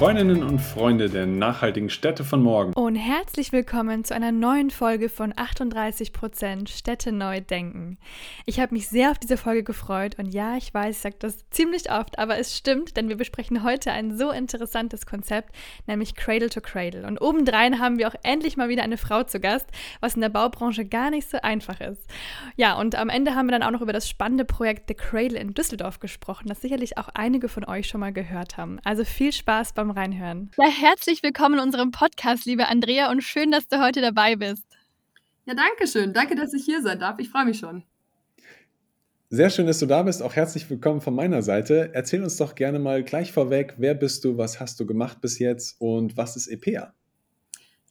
Freundinnen und Freunde der nachhaltigen Städte von morgen. Und herzlich willkommen zu einer neuen Folge von 38% Städte neu denken. Ich habe mich sehr auf diese Folge gefreut und ja, ich weiß, ich sage das ziemlich oft, aber es stimmt, denn wir besprechen heute ein so interessantes Konzept, nämlich Cradle to Cradle. Und obendrein haben wir auch endlich mal wieder eine Frau zu Gast, was in der Baubranche gar nicht so einfach ist. Ja, und am Ende haben wir dann auch noch über das spannende Projekt The Cradle in Düsseldorf gesprochen, das sicherlich auch einige von euch schon mal gehört haben. Also viel Spaß beim Reinhören. Ja, herzlich willkommen in unserem Podcast, liebe Andrea, und schön, dass du heute dabei bist. Ja, danke schön. Danke, dass ich hier sein darf. Ich freue mich schon. Sehr schön, dass du da bist. Auch herzlich willkommen von meiner Seite. Erzähl uns doch gerne mal gleich vorweg, wer bist du, was hast du gemacht bis jetzt und was ist EPA?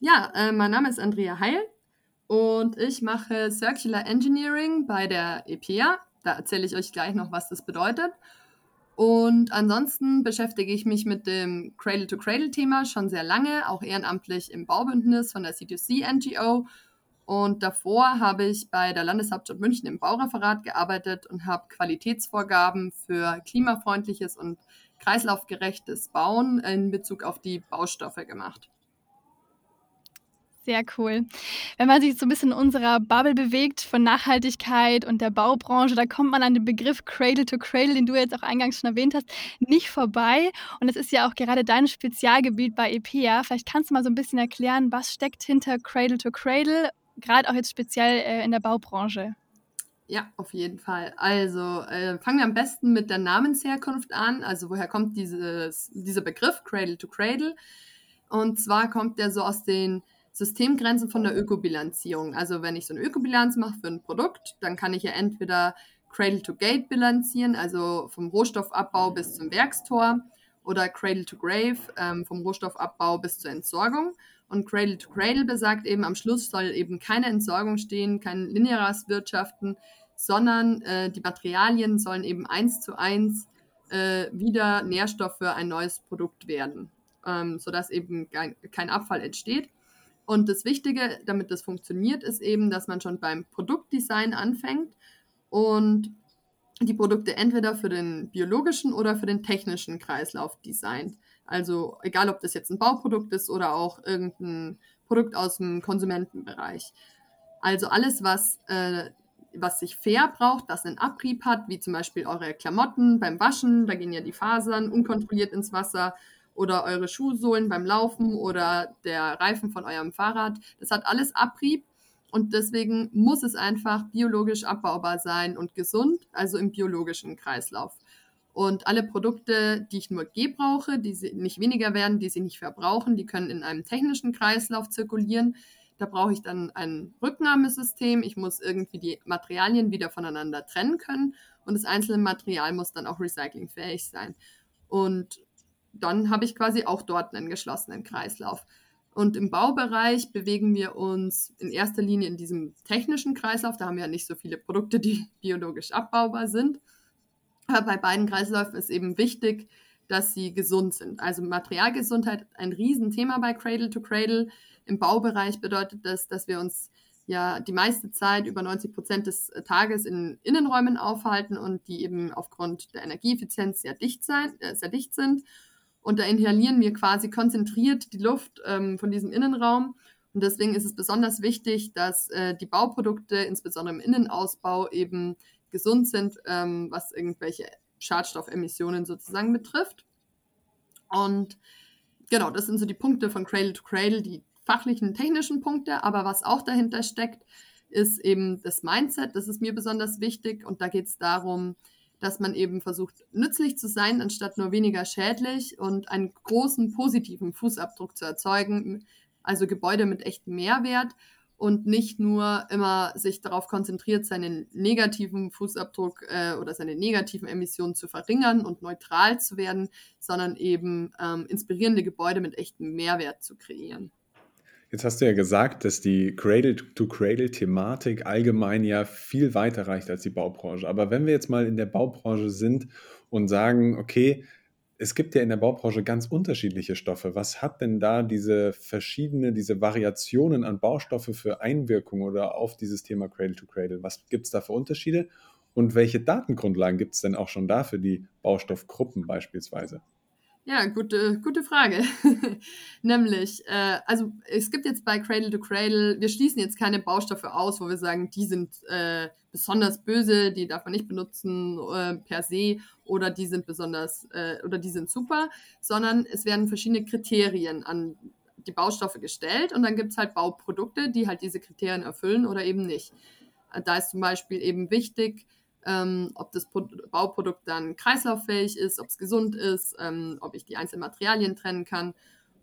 Ja, äh, mein Name ist Andrea Heil und ich mache Circular Engineering bei der EPA. Da erzähle ich euch gleich noch, was das bedeutet. Und ansonsten beschäftige ich mich mit dem Cradle-to-Cradle-Thema schon sehr lange, auch ehrenamtlich im Baubündnis von der C2C NGO. Und davor habe ich bei der Landeshauptstadt München im Baureferat gearbeitet und habe Qualitätsvorgaben für klimafreundliches und kreislaufgerechtes Bauen in Bezug auf die Baustoffe gemacht. Sehr cool. Wenn man sich so ein bisschen in unserer Bubble bewegt von Nachhaltigkeit und der Baubranche, da kommt man an den Begriff Cradle to Cradle, den du jetzt auch eingangs schon erwähnt hast, nicht vorbei. Und es ist ja auch gerade dein Spezialgebiet bei EPA. Vielleicht kannst du mal so ein bisschen erklären, was steckt hinter Cradle to Cradle, gerade auch jetzt speziell äh, in der Baubranche. Ja, auf jeden Fall. Also äh, fangen wir am besten mit der Namensherkunft an. Also woher kommt dieses, dieser Begriff Cradle to Cradle? Und zwar kommt der so aus den Systemgrenzen von der Ökobilanzierung. Also wenn ich so eine Ökobilanz mache für ein Produkt, dann kann ich ja entweder Cradle to Gate bilanzieren, also vom Rohstoffabbau bis zum Werkstor, oder Cradle to Grave, ähm, vom Rohstoffabbau bis zur Entsorgung. Und Cradle to Cradle besagt eben, am Schluss soll eben keine Entsorgung stehen, kein lineares Wirtschaften, sondern äh, die Materialien sollen eben eins zu eins äh, wieder Nährstoff für ein neues Produkt werden, ähm, sodass eben kein, kein Abfall entsteht. Und das Wichtige, damit das funktioniert, ist eben, dass man schon beim Produktdesign anfängt und die Produkte entweder für den biologischen oder für den technischen Kreislauf designt. Also egal, ob das jetzt ein Bauprodukt ist oder auch irgendein Produkt aus dem Konsumentenbereich. Also alles, was, äh, was sich fair braucht, das einen Abrieb hat, wie zum Beispiel eure Klamotten beim Waschen, da gehen ja die Fasern unkontrolliert ins Wasser oder eure Schuhsohlen beim Laufen oder der Reifen von eurem Fahrrad. Das hat alles Abrieb und deswegen muss es einfach biologisch abbaubar sein und gesund, also im biologischen Kreislauf. Und alle Produkte, die ich nur gebrauche, die nicht weniger werden, die sie nicht verbrauchen, die können in einem technischen Kreislauf zirkulieren. Da brauche ich dann ein Rücknahmesystem. Ich muss irgendwie die Materialien wieder voneinander trennen können und das einzelne Material muss dann auch recyclingfähig sein. Und dann habe ich quasi auch dort einen geschlossenen Kreislauf. Und im Baubereich bewegen wir uns in erster Linie in diesem technischen Kreislauf. Da haben wir ja nicht so viele Produkte, die biologisch abbaubar sind. Aber bei beiden Kreisläufen ist eben wichtig, dass sie gesund sind. Also Materialgesundheit ein Riesenthema bei Cradle to Cradle. Im Baubereich bedeutet das, dass wir uns ja die meiste Zeit über 90 Prozent des Tages in Innenräumen aufhalten und die eben aufgrund der Energieeffizienz sehr dicht, sein, äh, sehr dicht sind und da inhalieren wir quasi konzentriert die Luft ähm, von diesem Innenraum. Und deswegen ist es besonders wichtig, dass äh, die Bauprodukte, insbesondere im Innenausbau, eben gesund sind, ähm, was irgendwelche Schadstoffemissionen sozusagen betrifft. Und genau, das sind so die Punkte von Cradle to Cradle, die fachlichen, technischen Punkte. Aber was auch dahinter steckt, ist eben das Mindset. Das ist mir besonders wichtig. Und da geht es darum, dass man eben versucht, nützlich zu sein, anstatt nur weniger schädlich und einen großen positiven Fußabdruck zu erzeugen, also Gebäude mit echtem Mehrwert und nicht nur immer sich darauf konzentriert, seinen negativen Fußabdruck äh, oder seine negativen Emissionen zu verringern und neutral zu werden, sondern eben ähm, inspirierende Gebäude mit echtem Mehrwert zu kreieren. Jetzt hast du ja gesagt, dass die Cradle-to-Cradle-Thematik allgemein ja viel weiter reicht als die Baubranche. Aber wenn wir jetzt mal in der Baubranche sind und sagen, okay, es gibt ja in der Baubranche ganz unterschiedliche Stoffe. Was hat denn da diese verschiedene, diese Variationen an Baustoffe für Einwirkung oder auf dieses Thema Cradle to Cradle? Was gibt es da für Unterschiede? Und welche Datengrundlagen gibt es denn auch schon da für die Baustoffgruppen beispielsweise? Ja, gute, gute Frage. Nämlich, äh, also es gibt jetzt bei Cradle to Cradle, wir schließen jetzt keine Baustoffe aus, wo wir sagen, die sind äh, besonders böse, die darf man nicht benutzen äh, per se oder die sind besonders äh, oder die sind super, sondern es werden verschiedene Kriterien an die Baustoffe gestellt und dann gibt es halt Bauprodukte, die halt diese Kriterien erfüllen oder eben nicht. Da ist zum Beispiel eben wichtig, ähm, ob das Pro Bauprodukt dann kreislauffähig ist, ob es gesund ist, ähm, ob ich die einzelnen Materialien trennen kann.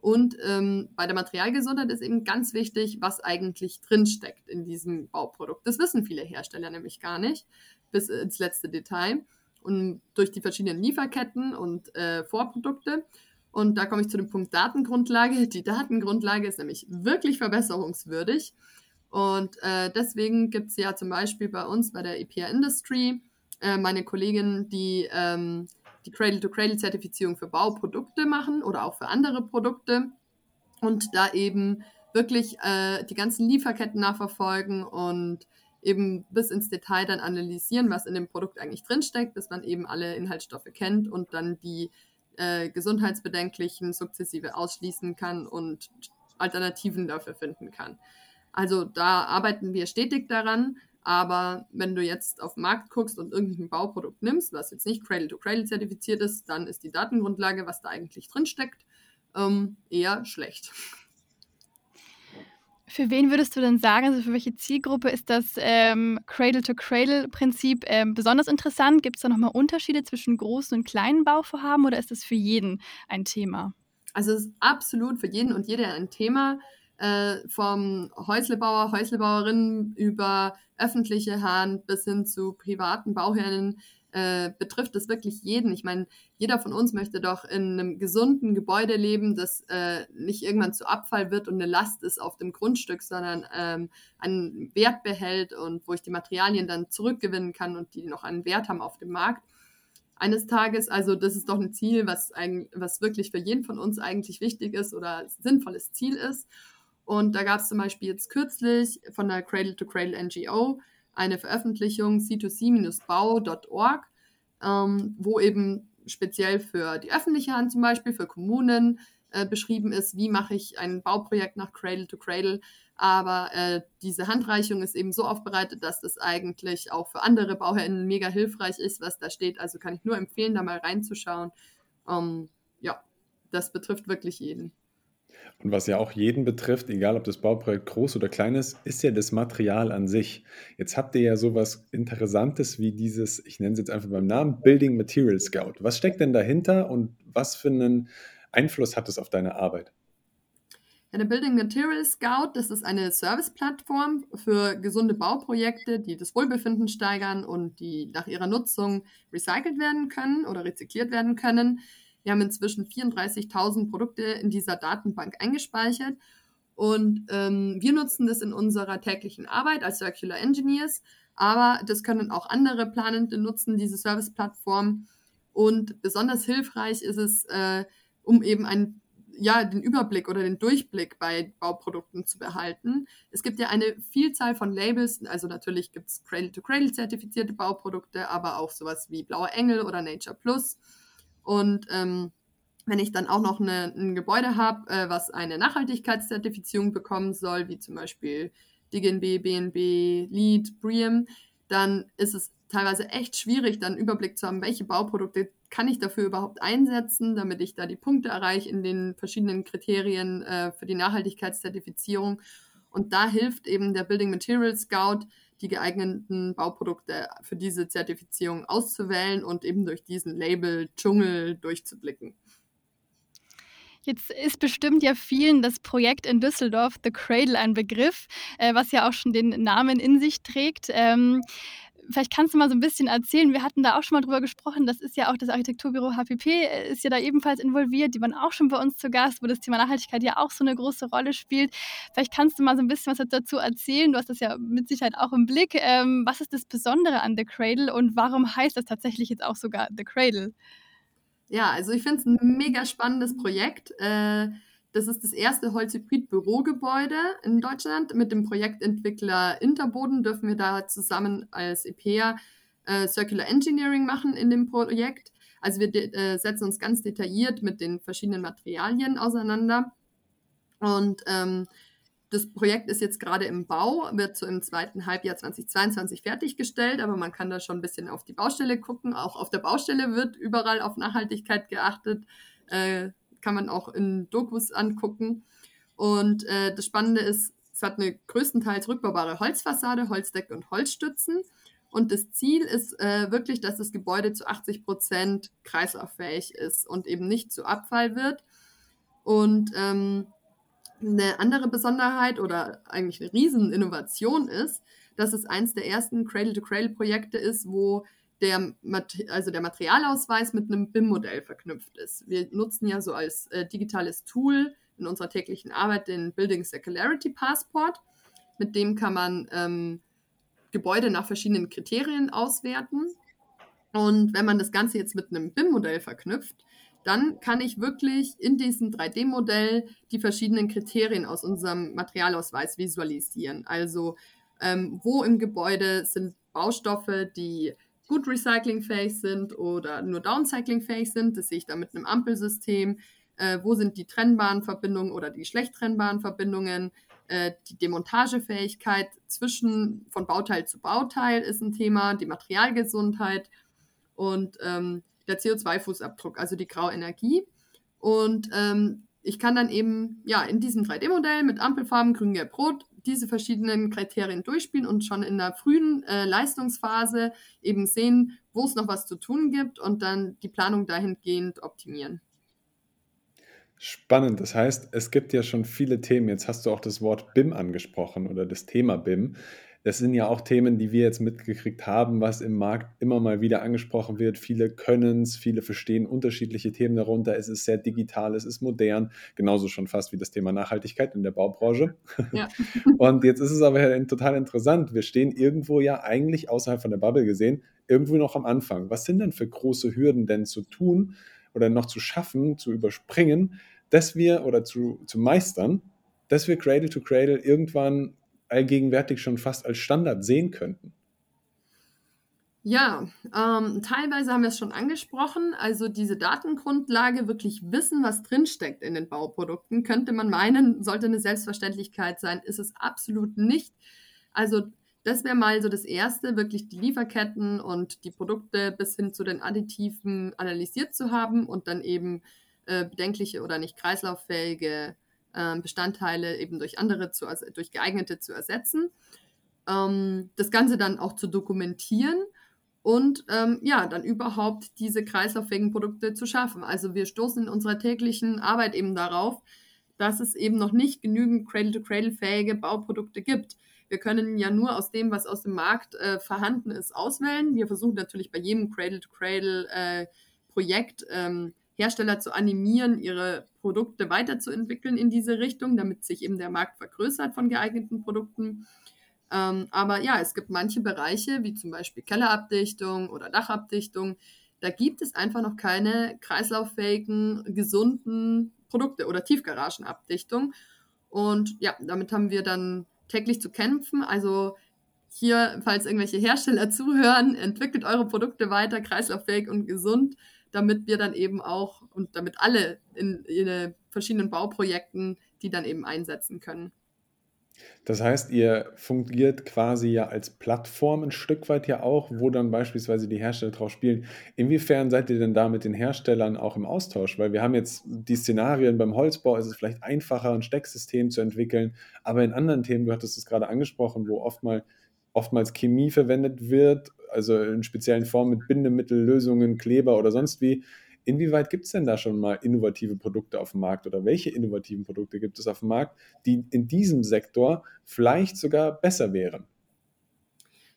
Und ähm, bei der Materialgesundheit ist eben ganz wichtig, was eigentlich drinsteckt in diesem Bauprodukt. Das wissen viele Hersteller nämlich gar nicht, bis ins letzte Detail. Und durch die verschiedenen Lieferketten und äh, Vorprodukte. Und da komme ich zu dem Punkt Datengrundlage. Die Datengrundlage ist nämlich wirklich verbesserungswürdig. Und äh, deswegen gibt es ja zum Beispiel bei uns bei der EPA Industry äh, meine Kollegin, die ähm, die Cradle-to-Cradle-Zertifizierung für Bauprodukte machen oder auch für andere Produkte und da eben wirklich äh, die ganzen Lieferketten nachverfolgen und eben bis ins Detail dann analysieren, was in dem Produkt eigentlich drinsteckt, bis man eben alle Inhaltsstoffe kennt und dann die äh, gesundheitsbedenklichen sukzessive ausschließen kann und Alternativen dafür finden kann. Also da arbeiten wir stetig daran. Aber wenn du jetzt auf den Markt guckst und irgendein Bauprodukt nimmst, was jetzt nicht Cradle-to-Cradle zertifiziert ist, dann ist die Datengrundlage, was da eigentlich drinsteckt, ähm, eher schlecht. Für wen würdest du denn sagen, also für welche Zielgruppe ist das ähm, Cradle-to-Cradle-Prinzip ähm, besonders interessant? Gibt es da nochmal Unterschiede zwischen großen und kleinen Bauvorhaben oder ist das für jeden ein Thema? Also es ist absolut für jeden und jede ein Thema äh, vom Häuslebauer, Häuslebauerinnen über öffentliche Hand bis hin zu privaten Bauherren äh, betrifft es wirklich jeden. Ich meine, jeder von uns möchte doch in einem gesunden Gebäude leben, das äh, nicht irgendwann zu Abfall wird und eine Last ist auf dem Grundstück, sondern ähm, einen Wert behält und wo ich die Materialien dann zurückgewinnen kann und die noch einen Wert haben auf dem Markt eines Tages. Also das ist doch ein Ziel, was, ein, was wirklich für jeden von uns eigentlich wichtig ist oder sinnvolles Ziel ist. Und da gab es zum Beispiel jetzt kürzlich von der Cradle to Cradle NGO eine Veröffentlichung c2c-bau.org, ähm, wo eben speziell für die öffentliche Hand zum Beispiel, für Kommunen äh, beschrieben ist, wie mache ich ein Bauprojekt nach Cradle to Cradle. Aber äh, diese Handreichung ist eben so aufbereitet, dass das eigentlich auch für andere BauherrInnen mega hilfreich ist, was da steht. Also kann ich nur empfehlen, da mal reinzuschauen. Ähm, ja, das betrifft wirklich jeden. Und was ja auch jeden betrifft, egal ob das Bauprojekt groß oder klein ist, ist ja das Material an sich. Jetzt habt ihr ja sowas Interessantes wie dieses, ich nenne es jetzt einfach beim Namen, Building Material Scout. Was steckt denn dahinter und was für einen Einfluss hat es auf deine Arbeit? Ja, der Building Material Scout, das ist eine Serviceplattform für gesunde Bauprojekte, die das Wohlbefinden steigern und die nach ihrer Nutzung recycelt werden können oder rezykliert werden können. Wir haben inzwischen 34.000 Produkte in dieser Datenbank eingespeichert und ähm, wir nutzen das in unserer täglichen Arbeit als Circular Engineers, aber das können auch andere Planende nutzen, diese Service-Plattform. Und besonders hilfreich ist es, äh, um eben ein ja, den Überblick oder den Durchblick bei Bauprodukten zu behalten. Es gibt ja eine Vielzahl von Labels, also natürlich gibt es Cradle-to-Cradle zertifizierte Bauprodukte, aber auch sowas wie Blauer Engel oder Nature Plus. Und ähm, wenn ich dann auch noch eine, ein Gebäude habe, äh, was eine Nachhaltigkeitszertifizierung bekommen soll, wie zum Beispiel DGNB, BNB, LEED, BREEAM, dann ist es teilweise echt schwierig, dann einen Überblick zu haben, welche Bauprodukte kann ich dafür überhaupt einsetzen, damit ich da die Punkte erreiche in den verschiedenen Kriterien äh, für die Nachhaltigkeitszertifizierung. Und da hilft eben der Building Material Scout, die geeigneten Bauprodukte für diese Zertifizierung auszuwählen und eben durch diesen Label-Dschungel durchzublicken. Jetzt ist bestimmt ja vielen das Projekt in Düsseldorf, The Cradle, ein Begriff, äh, was ja auch schon den Namen in sich trägt. Ähm, vielleicht kannst du mal so ein bisschen erzählen. Wir hatten da auch schon mal drüber gesprochen. Das ist ja auch das Architekturbüro HPP, ist ja da ebenfalls involviert. Die waren auch schon bei uns zu Gast, wo das Thema Nachhaltigkeit ja auch so eine große Rolle spielt. Vielleicht kannst du mal so ein bisschen was dazu erzählen. Du hast das ja mit Sicherheit auch im Blick. Ähm, was ist das Besondere an The Cradle und warum heißt das tatsächlich jetzt auch sogar The Cradle? Ja, also ich finde es ein mega spannendes Projekt. Äh, das ist das erste Holzhybrid-Bürogebäude in Deutschland. Mit dem Projektentwickler Interboden dürfen wir da zusammen als EPA äh, Circular Engineering machen in dem Projekt. Also wir äh, setzen uns ganz detailliert mit den verschiedenen Materialien auseinander. Und ähm, das Projekt ist jetzt gerade im Bau, wird so im zweiten Halbjahr 2022 fertiggestellt, aber man kann da schon ein bisschen auf die Baustelle gucken. Auch auf der Baustelle wird überall auf Nachhaltigkeit geachtet. Äh, kann man auch in Dokus angucken. Und äh, das Spannende ist, es hat eine größtenteils rückbaubare Holzfassade, Holzdecke und Holzstützen. Und das Ziel ist äh, wirklich, dass das Gebäude zu 80 Prozent kreislauffähig ist und eben nicht zu Abfall wird. Und ähm, eine andere Besonderheit oder eigentlich eine Rieseninnovation ist, dass es eins der ersten Cradle-to-Cradle-Projekte ist, wo der, also der Materialausweis mit einem BIM-Modell verknüpft ist. Wir nutzen ja so als äh, digitales Tool in unserer täglichen Arbeit den Building Circularity Passport. Mit dem kann man ähm, Gebäude nach verschiedenen Kriterien auswerten. Und wenn man das Ganze jetzt mit einem BIM-Modell verknüpft, dann kann ich wirklich in diesem 3D-Modell die verschiedenen Kriterien aus unserem Materialausweis visualisieren. Also ähm, wo im Gebäude sind Baustoffe, die gut recyclingfähig sind oder nur downcyclingfähig sind. Das sehe ich dann mit einem Ampelsystem. Äh, wo sind die trennbaren Verbindungen oder die schlecht trennbaren Verbindungen? Äh, die Demontagefähigkeit zwischen von Bauteil zu Bauteil ist ein Thema, die Materialgesundheit und ähm, der CO2-Fußabdruck, also die Grauenergie. Und ähm, ich kann dann eben ja in diesem 3D-Modell mit Ampelfarben grün, gelb, rot diese verschiedenen Kriterien durchspielen und schon in der frühen äh, Leistungsphase eben sehen, wo es noch was zu tun gibt und dann die Planung dahingehend optimieren. Spannend. Das heißt, es gibt ja schon viele Themen. Jetzt hast du auch das Wort BIM angesprochen oder das Thema BIM. Das sind ja auch Themen, die wir jetzt mitgekriegt haben, was im Markt immer mal wieder angesprochen wird. Viele können es, viele verstehen unterschiedliche Themen darunter. Es ist sehr digital, es ist modern, genauso schon fast wie das Thema Nachhaltigkeit in der Baubranche. Ja. Und jetzt ist es aber total interessant. Wir stehen irgendwo ja eigentlich außerhalb von der Bubble gesehen, irgendwo noch am Anfang. Was sind denn für große Hürden denn zu tun oder noch zu schaffen, zu überspringen, dass wir oder zu, zu meistern, dass wir Cradle to Cradle irgendwann allgegenwärtig schon fast als Standard sehen könnten? Ja, ähm, teilweise haben wir es schon angesprochen. Also diese Datengrundlage, wirklich wissen, was drinsteckt in den Bauprodukten, könnte man meinen, sollte eine Selbstverständlichkeit sein. Ist es absolut nicht. Also das wäre mal so das Erste, wirklich die Lieferketten und die Produkte bis hin zu den Additiven analysiert zu haben und dann eben äh, bedenkliche oder nicht kreislauffähige ähm, Bestandteile eben durch andere, zu, durch geeignete zu ersetzen. Ähm, das Ganze dann auch zu dokumentieren und ähm, ja, dann überhaupt diese kreislauffähigen Produkte zu schaffen. Also wir stoßen in unserer täglichen Arbeit eben darauf, dass es eben noch nicht genügend Cradle-to-Cradle-fähige Bauprodukte gibt. Wir können ja nur aus dem, was aus dem Markt äh, vorhanden ist, auswählen. Wir versuchen natürlich bei jedem Cradle-to-Cradle-Projekt äh, ähm, Hersteller zu animieren, ihre Produkte weiterzuentwickeln in diese Richtung, damit sich eben der Markt vergrößert von geeigneten Produkten. Ähm, aber ja, es gibt manche Bereiche, wie zum Beispiel Kellerabdichtung oder Dachabdichtung, da gibt es einfach noch keine kreislauffähigen, gesunden Produkte oder Tiefgaragenabdichtung. Und ja, damit haben wir dann täglich zu kämpfen. Also hier, falls irgendwelche Hersteller zuhören, entwickelt eure Produkte weiter, kreislauffähig und gesund damit wir dann eben auch und damit alle in, in verschiedenen Bauprojekten die dann eben einsetzen können. Das heißt, ihr fungiert quasi ja als Plattform ein Stück weit ja auch, wo dann beispielsweise die Hersteller drauf spielen. Inwiefern seid ihr denn da mit den Herstellern auch im Austausch? Weil wir haben jetzt die Szenarien beim Holzbau, ist es vielleicht einfacher, ein Stecksystem zu entwickeln, aber in anderen Themen, du hattest es gerade angesprochen, wo oftmals, oftmals Chemie verwendet wird also in speziellen Formen mit Bindemittellösungen, Kleber oder sonst wie. Inwieweit gibt es denn da schon mal innovative Produkte auf dem Markt oder welche innovativen Produkte gibt es auf dem Markt, die in diesem Sektor vielleicht sogar besser wären?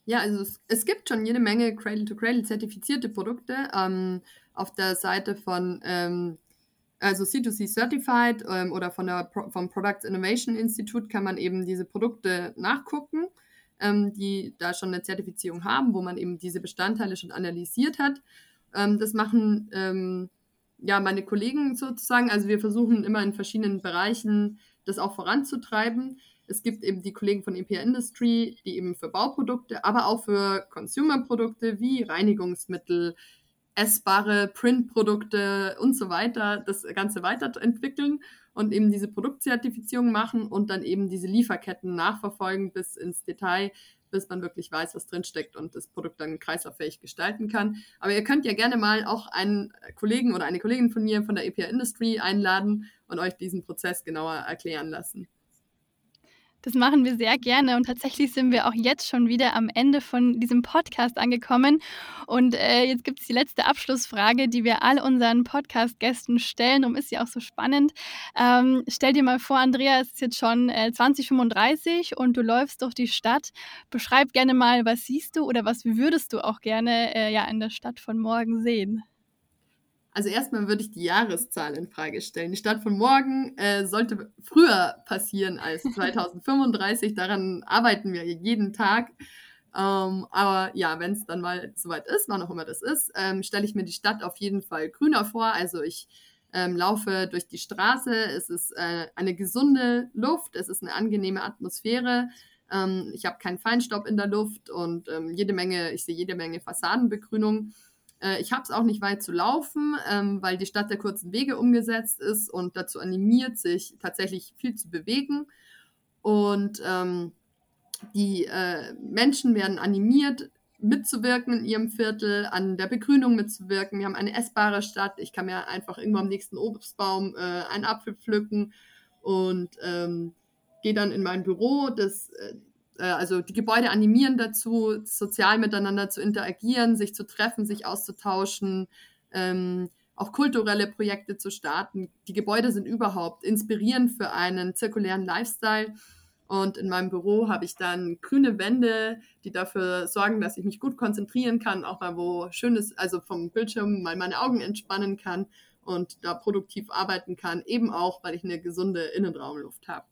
Ja, also es, es gibt schon jede Menge Cradle-to-Cradle zertifizierte Produkte. Ähm, auf der Seite von ähm, also C2C Certified ähm, oder von der Pro vom Products Innovation Institute kann man eben diese Produkte nachgucken ähm, die da schon eine Zertifizierung haben, wo man eben diese Bestandteile schon analysiert hat. Ähm, das machen ähm, ja, meine Kollegen sozusagen. Also wir versuchen immer in verschiedenen Bereichen das auch voranzutreiben. Es gibt eben die Kollegen von EPR Industry, die eben für Bauprodukte, aber auch für Consumer-Produkte wie Reinigungsmittel, essbare Printprodukte und so weiter das Ganze weiterentwickeln und eben diese Produktzertifizierung machen und dann eben diese Lieferketten nachverfolgen bis ins Detail, bis man wirklich weiß, was drinsteckt und das Produkt dann kreislauffähig gestalten kann. Aber ihr könnt ja gerne mal auch einen Kollegen oder eine Kollegin von mir von der EPR Industry einladen und euch diesen Prozess genauer erklären lassen. Das machen wir sehr gerne und tatsächlich sind wir auch jetzt schon wieder am Ende von diesem Podcast angekommen. Und äh, jetzt gibt es die letzte Abschlussfrage, die wir all unseren Podcast-Gästen stellen. Darum ist sie auch so spannend. Ähm, stell dir mal vor, Andrea, es ist jetzt schon äh, 2035 und du läufst durch die Stadt. Beschreib gerne mal, was siehst du oder was würdest du auch gerne äh, ja, in der Stadt von morgen sehen? Also erstmal würde ich die Jahreszahl in Frage stellen. Die Stadt von morgen äh, sollte früher passieren als 2035. Daran arbeiten wir jeden Tag. Ähm, aber ja, wenn es dann mal soweit ist, wann auch immer das ist, ähm, stelle ich mir die Stadt auf jeden Fall grüner vor. Also ich ähm, laufe durch die Straße. Es ist äh, eine gesunde Luft. Es ist eine angenehme Atmosphäre. Ähm, ich habe keinen Feinstaub in der Luft und ähm, jede Menge, ich sehe jede Menge Fassadenbegrünung. Äh, ich habe es auch nicht weit zu laufen, ähm, weil die Stadt der kurzen Wege umgesetzt ist und dazu animiert, sich tatsächlich viel zu bewegen. Und ähm, die äh, Menschen werden animiert, mitzuwirken in ihrem Viertel, an der Begrünung mitzuwirken. Wir haben eine essbare Stadt. Ich kann mir einfach irgendwo am nächsten Obstbaum äh, einen Apfel pflücken und ähm, gehe dann in mein Büro. Das, äh, äh, also die Gebäude animieren dazu, sozial miteinander zu interagieren, sich zu treffen, sich auszutauschen, ähm, auch kulturelle Projekte zu starten. Die Gebäude sind überhaupt inspirierend für einen zirkulären Lifestyle. Und in meinem Büro habe ich dann grüne Wände, die dafür sorgen, dass ich mich gut konzentrieren kann, auch mal wo schönes, also vom Bildschirm mal meine Augen entspannen kann und da produktiv arbeiten kann, eben auch, weil ich eine gesunde Innenraumluft habe.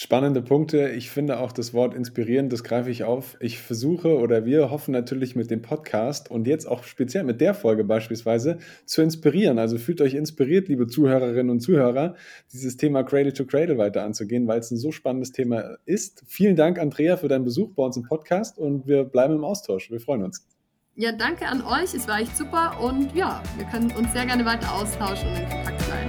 Spannende Punkte. Ich finde auch das Wort inspirierend, das greife ich auf. Ich versuche oder wir hoffen natürlich mit dem Podcast und jetzt auch speziell mit der Folge beispielsweise zu inspirieren. Also fühlt euch inspiriert, liebe Zuhörerinnen und Zuhörer, dieses Thema Cradle to Cradle weiter anzugehen, weil es ein so spannendes Thema ist. Vielen Dank, Andrea, für deinen Besuch bei uns im Podcast und wir bleiben im Austausch. Wir freuen uns. Ja, danke an euch. Es war echt super und ja, wir können uns sehr gerne weiter austauschen und in Kontakt bleiben.